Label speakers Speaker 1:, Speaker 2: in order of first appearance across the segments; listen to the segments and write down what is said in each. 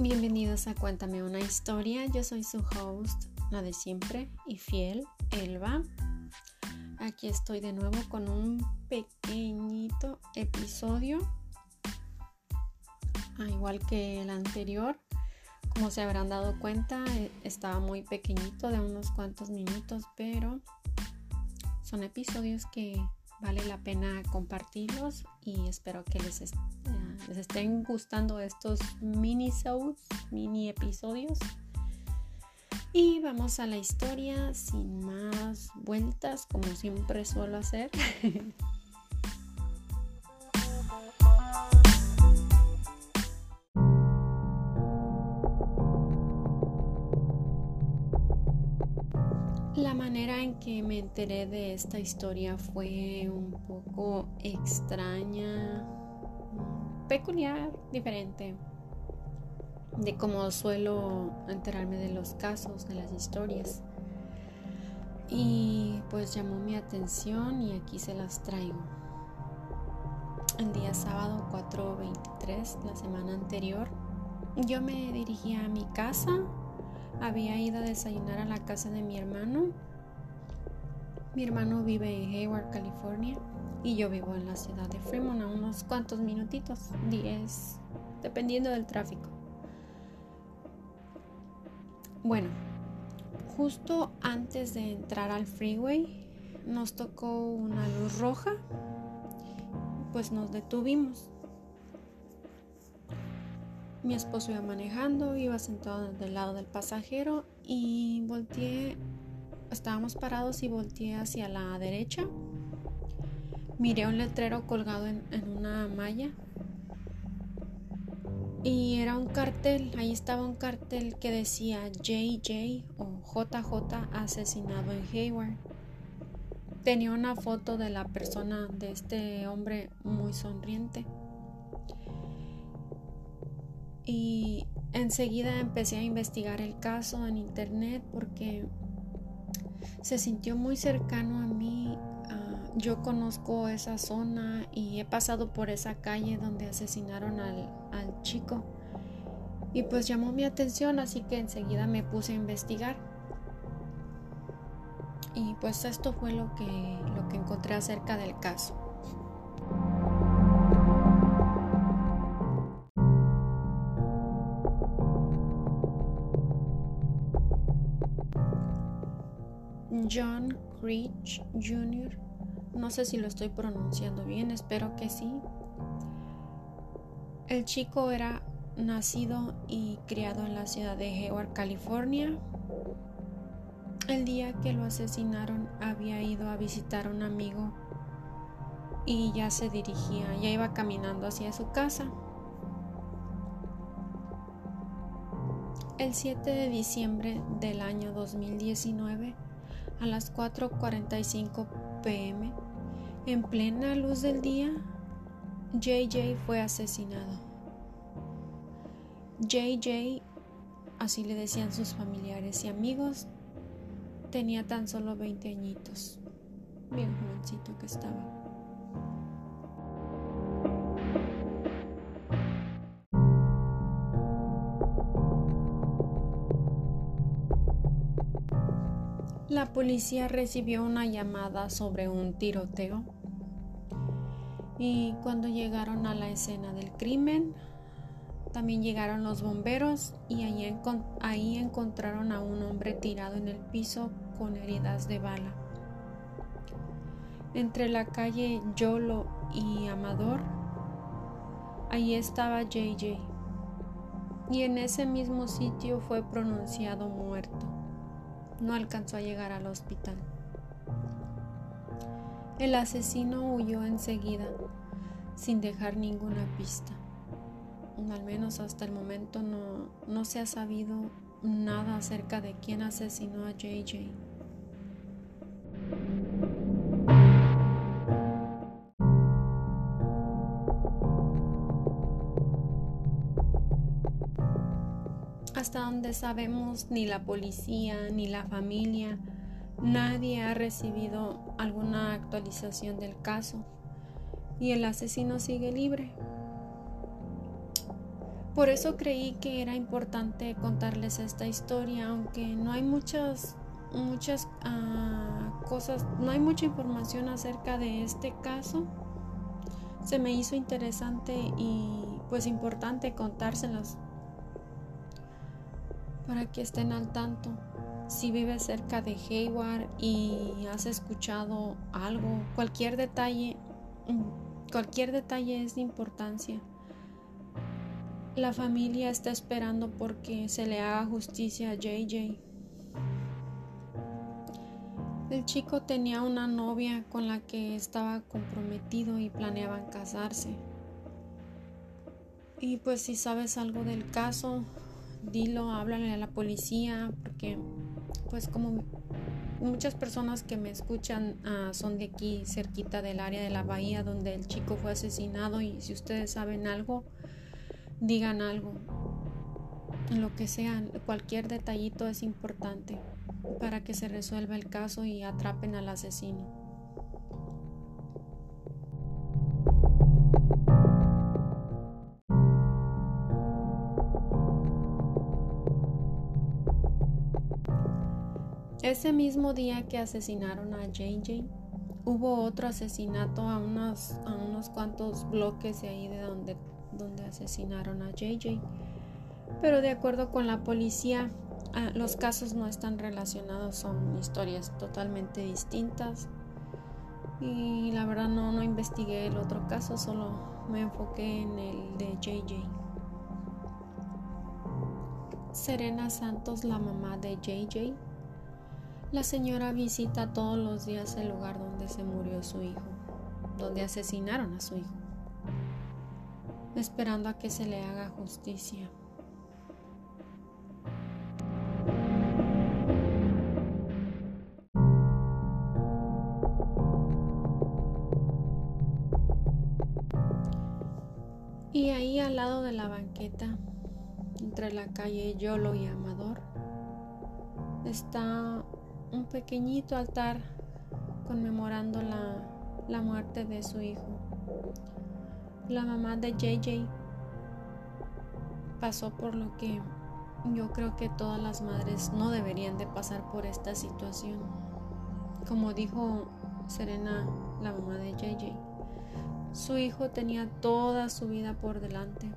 Speaker 1: Bienvenidos a Cuéntame una historia. Yo soy su host, la de siempre y fiel, Elba. Aquí estoy de nuevo con un pequeñito episodio. Ah, igual que el anterior, como se habrán dado cuenta, eh, estaba muy pequeñito, de unos cuantos minutos, pero son episodios que vale la pena compartirlos y espero que les, les estén gustando estos mini mini episodios. Y vamos a la historia sin más vueltas, como siempre suelo hacer. La manera en que me enteré de esta historia fue un poco extraña, peculiar, diferente de cómo suelo enterarme de los casos, de las historias. Y pues llamó mi atención y aquí se las traigo. El día sábado 4.23, la semana anterior, yo me dirigía a mi casa había ido a desayunar a la casa de mi hermano. Mi hermano vive en Hayward, California, y yo vivo en la ciudad de Fremont a unos cuantos minutitos, 10, dependiendo del tráfico. Bueno, justo antes de entrar al freeway nos tocó una luz roja, pues nos detuvimos. Mi esposo iba manejando, iba sentado del lado del pasajero y volteé, estábamos parados y volteé hacia la derecha. Miré un letrero colgado en, una malla y era un cartel, ahí estaba un cartel que decía JJ o JJ asesinado en Hayward. Tenía una foto de la persona, de este hombre muy sonriente y enseguida empecé a investigar el caso en internet porque se sintió muy cercano a mí. Yo conozco esa zona y he pasado por esa calle donde asesinaron al, al chico. Y pues llamó mi atención, así que enseguida me puse a investigar. Y pues esto fue lo que, lo que encontré acerca del caso. John Creech Jr. No sé si lo estoy pronunciando bien, espero que sí. El chico era nacido y criado en la ciudad de Hayward, California. El día que lo asesinaron había ido a visitar a un amigo y ya se dirigía, ya iba caminando hacia su casa. El 7 de diciembre del año 2019, a las 4.45 pm, en plena luz del día, JJ fue asesinado. JJ, así le decían sus familiares y amigos, tenía tan solo 20 añitos. Bien jovencito que estaba. La policía recibió una llamada sobre un tiroteo. Y cuando llegaron a la escena del crimen, también llegaron los bomberos y ahí, encontraron a un hombre tirado en el piso con heridas de bala. Entre la calle Yolo y Amador, ahí estaba JJ y en ese mismo sitio fue pronunciado muerto no alcanzó a llegar al hospital. El asesino huyó enseguida, sin dejar ninguna pista. Al menos hasta el momento no, no se ha sabido nada acerca de quién asesinó a JJ. Hasta donde sabemos, ni la policía, ni la familia, nadie ha recibido alguna actualización del caso y el asesino sigue libre. Por eso creí que era importante contarles esta historia, aunque no hay muchas, muchas uh, cosas, no hay mucha información acerca de este caso. Se me hizo interesante y pues importante contárselos para que estén al tanto. Si vives cerca de Hayward y has escuchado algo, cualquier detalle, mm, cualquier detalle es de importancia. La familia está esperando porque se le haga justicia a JJ. El chico tenía una novia con la que estaba comprometido y planeaban casarse. Y pues si sabes algo del caso, dilo, háblale a la policía, porque pues como muchas personas que me escuchan ah, son de aquí cerquita del área de la bahía donde el chico fue asesinado y si ustedes saben algo, digan algo. Lo que sea, cualquier detallito es importante para que se resuelva el caso y atrapen al asesino. Ese mismo día que asesinaron a JJ, hubo otro asesinato a unos, a unos cuantos bloques de ahí de donde donde asesinaron a JJ. Pero de acuerdo con la policía, ah, los casos no están relacionados, son historias totalmente distintas. Y la verdad no, no investigué el otro caso, solo me enfoqué en el de JJ. Serena Santos, la mamá de JJ. La señora visita todos los días el lugar donde se murió su hijo, donde asesinaron a su hijo esperando a que se le haga justicia. Y ahí al lado de la banqueta, entre la calle Yolo y Amador, está un pequeñito altar conmemorando la, la muerte de su hijo. La mamá de JJ pasó por lo que yo creo que todas las madres no deberían de pasar por esta situación. Como dijo Serena, la mamá de JJ, su hijo tenía toda su vida por delante.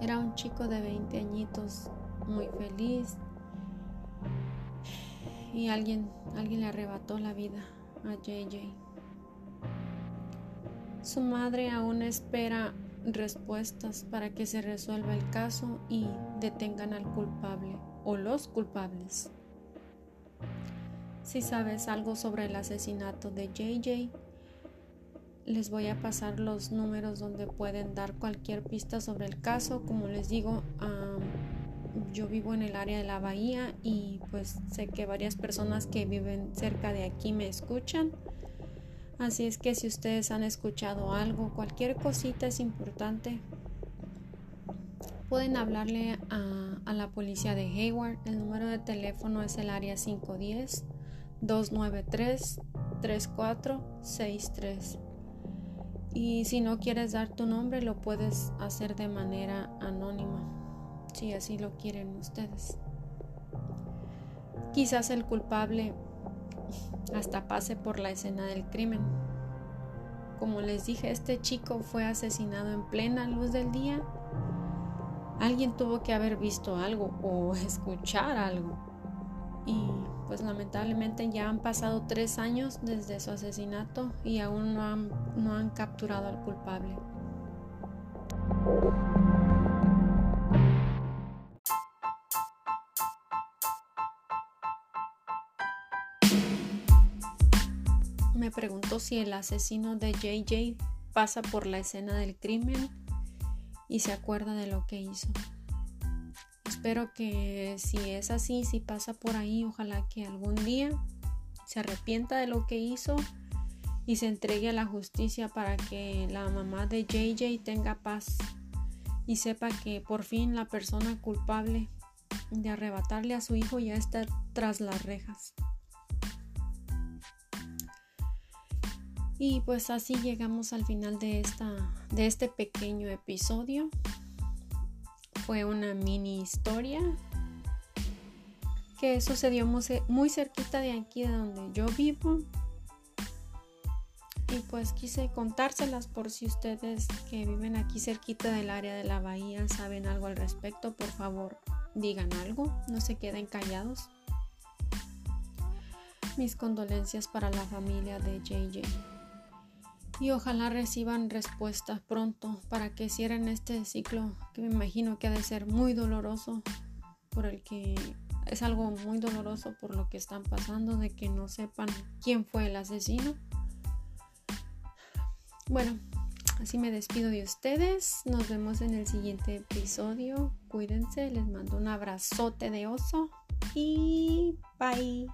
Speaker 1: Era un chico de 20 añitos, muy feliz. Y alguien, alguien le arrebató la vida a JJ. Su madre aún espera respuestas para que se resuelva el caso y detengan al culpable o los culpables. Si sabes algo sobre el asesinato de JJ, les voy a pasar los números donde pueden dar cualquier pista sobre el caso. Como les digo, yo vivo en el área de la bahía y pues sé que varias personas que viven cerca de aquí me escuchan. Así es que si ustedes han escuchado algo, cualquier cosita es importante, pueden hablarle a, la policía de Hayward. El número de teléfono es el área 510-293-3463. Y si no quieres dar tu nombre, lo puedes hacer de manera anónima, si así lo quieren ustedes. Quizás el culpable hasta pase por la escena del crimen. Como les dije, este chico fue asesinado en plena luz del día. Alguien tuvo que haber visto algo o escuchar algo. Y pues lamentablemente ya han pasado tres años desde su asesinato y aún no han, no han capturado al culpable. Me preguntó si el asesino de JJ pasa por la escena del crimen y se acuerda de lo que hizo. Espero que si es así, si pasa por ahí, ojalá que algún día se arrepienta de lo que hizo y se entregue a la justicia para que la mamá de JJ tenga paz y sepa que por fin la persona culpable de arrebatarle a su hijo ya está tras las rejas. Y pues así llegamos al final de, esta, de este pequeño episodio. fue una mini historia que sucedió muy cerquita de aquí de donde yo vivo. Y pues quise contárselas por si ustedes que viven aquí cerquita del área de la bahía saben algo al respecto, por favor digan algo, no se queden callados. Mis condolencias para la familia de JJ. Y ojalá reciban respuestas pronto para que cierren este ciclo que me imagino que ha de ser muy doloroso por el que es algo muy doloroso por lo que están pasando, de que no sepan quién fue el asesino. Bueno, así me despido de ustedes. Nos vemos en el siguiente episodio. Cuídense, les mando un abrazote de oso y bye.